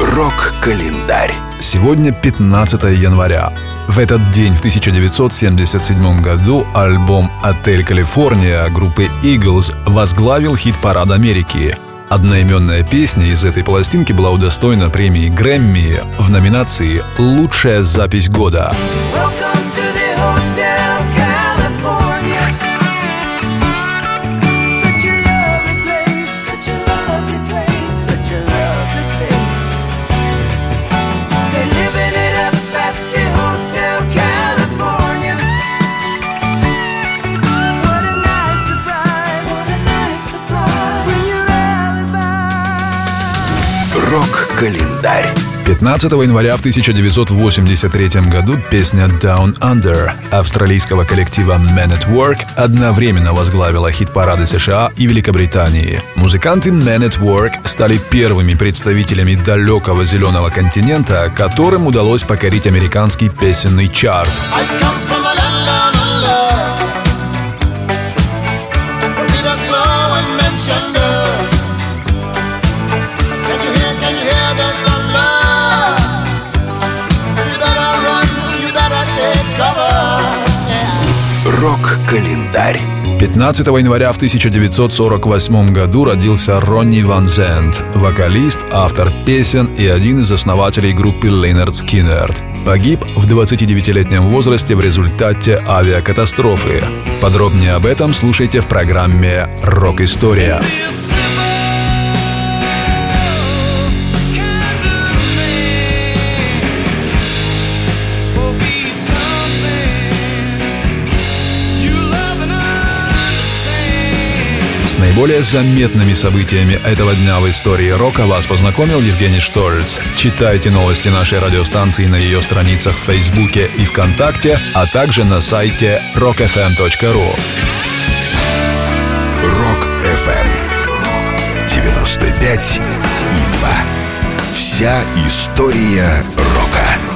Рок-календарь. Сегодня 15 января. В этот день, в 1977 году, альбом «Отель Калифорния» группы Eagles возглавил хит-парад Америки. Одноименная песня из этой пластинки была удостоена премии Грэмми в номинации «Лучшая запись года». Welcome alibi. Рок-календарь. 15 января в 1983 году песня Down Under австралийского коллектива Men at Work одновременно возглавила хит-парады США и Великобритании. Музыканты Men at Work стали первыми представителями далекого зеленого континента, которым удалось покорить американский песенный чарт. I come from Рок-календарь. 15 января в 1948 году родился Ронни Ван Зент, вокалист, автор песен и один из основателей группы Лейнард Скиннерд. Погиб в 29-летнем возрасте в результате авиакатастрофы. Подробнее об этом слушайте в программе «Рок-история». Наиболее заметными событиями этого дня в истории рока вас познакомил Евгений Штольц. Читайте новости нашей радиостанции на ее страницах в Фейсбуке и ВКонтакте, а также на сайте rockfm.ru. Rock FM. 95 и 2. Вся история рока.